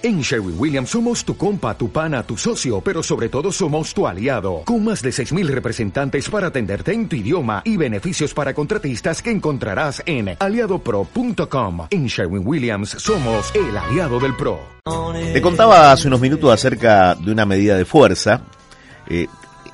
En Sherwin Williams somos tu compa, tu pana, tu socio, pero sobre todo somos tu aliado, con más de 6.000 representantes para atenderte en tu idioma y beneficios para contratistas que encontrarás en aliadopro.com. En Sherwin Williams somos el aliado del PRO. Te contaba hace unos minutos acerca de una medida de fuerza. Eh,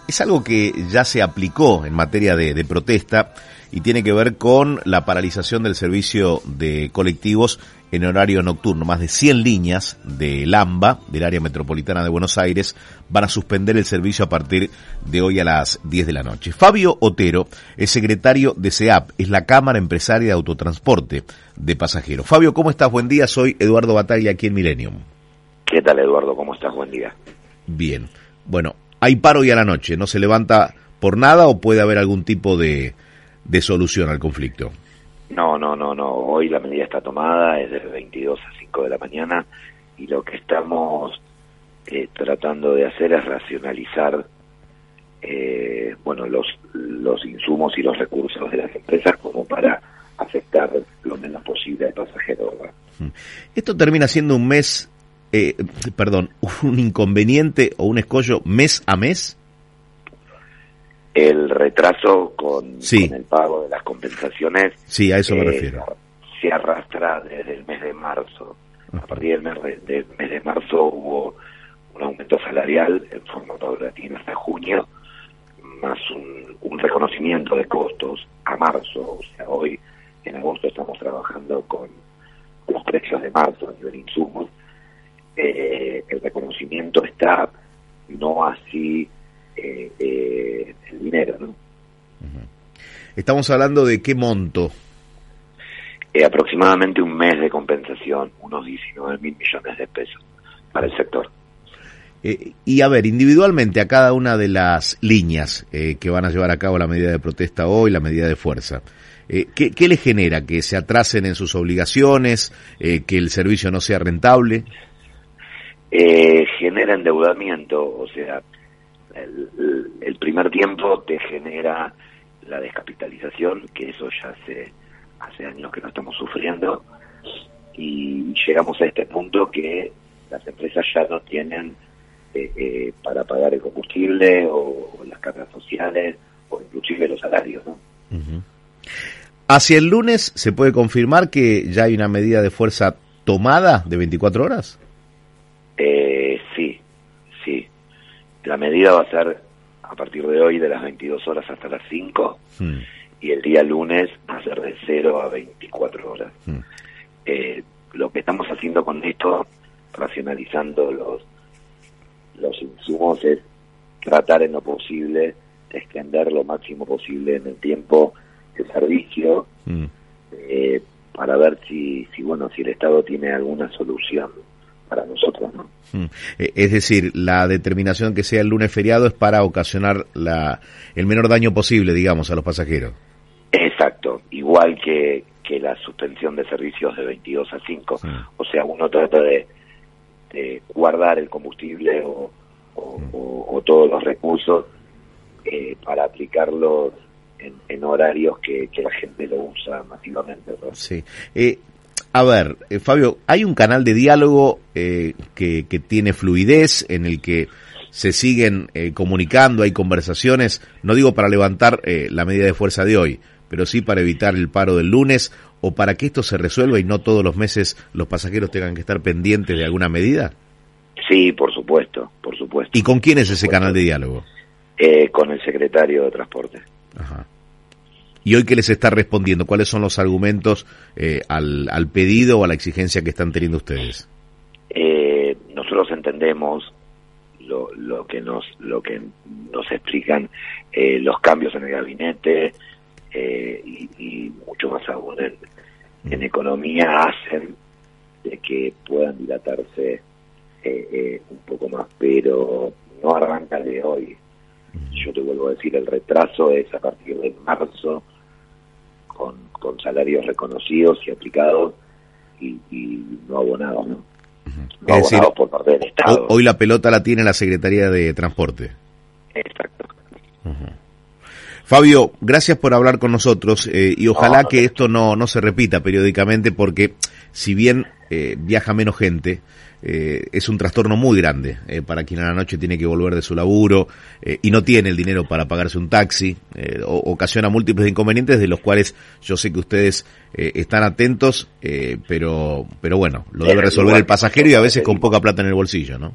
es algo que ya se aplicó en materia de, de protesta y tiene que ver con la paralización del servicio de colectivos en horario nocturno. Más de 100 líneas de Lamba, del área metropolitana de Buenos Aires, van a suspender el servicio a partir de hoy a las 10 de la noche. Fabio Otero es secretario de SEAP, es la Cámara Empresaria de Autotransporte de Pasajeros. Fabio, ¿cómo estás? Buen día, soy Eduardo Batalla aquí en Millennium. ¿Qué tal, Eduardo? ¿Cómo estás? Buen día. Bien. Bueno, hay paro hoy a la noche, ¿no se levanta por nada o puede haber algún tipo de, de solución al conflicto? No, no, no, no. Hoy la medida está tomada, es de 22 a 5 de la mañana y lo que estamos eh, tratando de hacer es racionalizar eh, bueno, los, los insumos y los recursos de las empresas como para afectar lo menos posible al pasajero. Esto termina siendo un mes, eh, perdón, un inconveniente o un escollo mes a mes. El retraso con, Sí. con el pago de las compensaciones Sí, a eso me eh, refiero. se arrastra desde el mes de marzo. A partir del mes de, del mes de marzo hubo un aumento salarial en forma paulatina hasta junio, más un, un reconocimiento de costos a marzo. O sea, hoy en agosto estamos trabajando con los precios de marzo a nivel insumos. Eh, el reconocimiento está, no así eh, eh, el dinero, ¿no? Estamos hablando de qué monto. Eh, aproximadamente un mes de compensación, unos 19 mil millones de pesos para el sector. Y a ver, individualmente a cada una de las líneas que van a llevar a cabo la medida de protesta hoy, la medida de fuerza, eh, ¿qué, ¿qué le genera? ¿Que se atrasen en sus obligaciones? Eh, ¿Que el servicio no sea rentable? Eh, genera endeudamiento, o sea, el, el- primer tiempo te genera la descapitalización, que eso ya hace, hace años que no estamos sufriendo, y llegamos a este punto que las empresas ya no tienen eh, eh, para pagar el combustible o, o las cargas sociales o inclusive los salarios, ¿no? ¿Hacia el lunes se puede confirmar que ya hay una medida de fuerza tomada de 24 horas? Eh, sí, sí. La medida va a ser a partir de hoy de las 22 horas hasta las 5 Hmm. y el día lunes va a ser de 0 a 24 horas. Hmm. Eh, lo que estamos haciendo con esto, racionalizando los, los insumos, es tratar en lo posible de extender lo máximo posible en el tiempo el servicio Hmm. eh, para ver si, si bueno si el Estado tiene alguna solución para nosotros, ¿no? Hmm. Eh, Es decir, la determinación que sea el lunes feriado es para ocasionar la, el menor daño posible, digamos, a los pasajeros. Exacto, igual que, que la suspensión de servicios de 22 a 5. Sí. O sea, uno trata de, de guardar el combustible o, o- o- o todos los recursos eh, para aplicarlos en, en horarios que, que la gente lo usa masivamente. ¿no? Sí. Eh, a ver, eh, Fabio, hay un canal de diálogo eh, que, que tiene fluidez, en el que se siguen eh, comunicando, hay conversaciones, no digo para levantar eh, la medida de fuerza de hoy, pero sí para evitar el paro del lunes o para que esto se resuelva y no todos los meses los pasajeros tengan que estar pendientes de alguna medida. Sí, por supuesto, por supuesto. ¿Y con quién es ese canal de diálogo? Eh, con el secretario de Transporte. Ajá. ¿Y hoy qué les está respondiendo? ¿Cuáles son los argumentos eh, al, al pedido o a la exigencia que están teniendo ustedes? Eh, nosotros entendemos lo, lo que nos lo que nos explican eh, los cambios en el gabinete eh, y, y mucho más aún en, en economía hacen de que puedan dilatarse eh, eh, un poco más, pero no arranca de hoy. Yo te vuelvo a decir, el retraso es a partir de marzo con, salarios reconocidos y aplicados y, y no abonados, ¿no? No decir, abonados por parte del Estado. hoy la pelota la tiene la Secretaría de Transporte. Exacto. Fabio, gracias por hablar con nosotros eh, y ojalá No, no que esto no, no se repita periódicamente porque si bien eh, viaja menos gente, eh, es un trastorno muy grande eh, para quien a la noche tiene que volver de su laburo eh, y no tiene el dinero para pagarse un taxi, o, ocasiona múltiples inconvenientes de los cuales yo sé que ustedes están atentos, pero, pero bueno, lo debe resolver el pasajero y a veces con poca plata en el bolsillo, ¿no?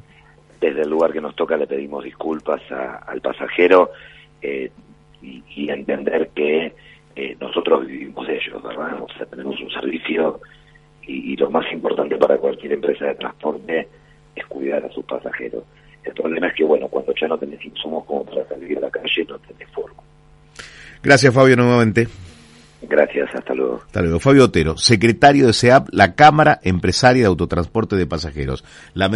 Desde el lugar que nos toca le pedimos disculpas al pasajero y, y, entender que nosotros vivimos de ellos, ¿verdad? O sea, tenemos un servicio y, lo más importante para cualquier empresa de transporte es cuidar a sus pasajeros. El problema es que, bueno, cuando ya no tenés insumos como para salir a la calle, no tenés forma. Gracias, Fabio, nuevamente. Gracias, hasta luego. Hasta luego. Fabio Otero, secretario de SEAP, la Cámara Empresaria de Autotransporte de Pasajeros. La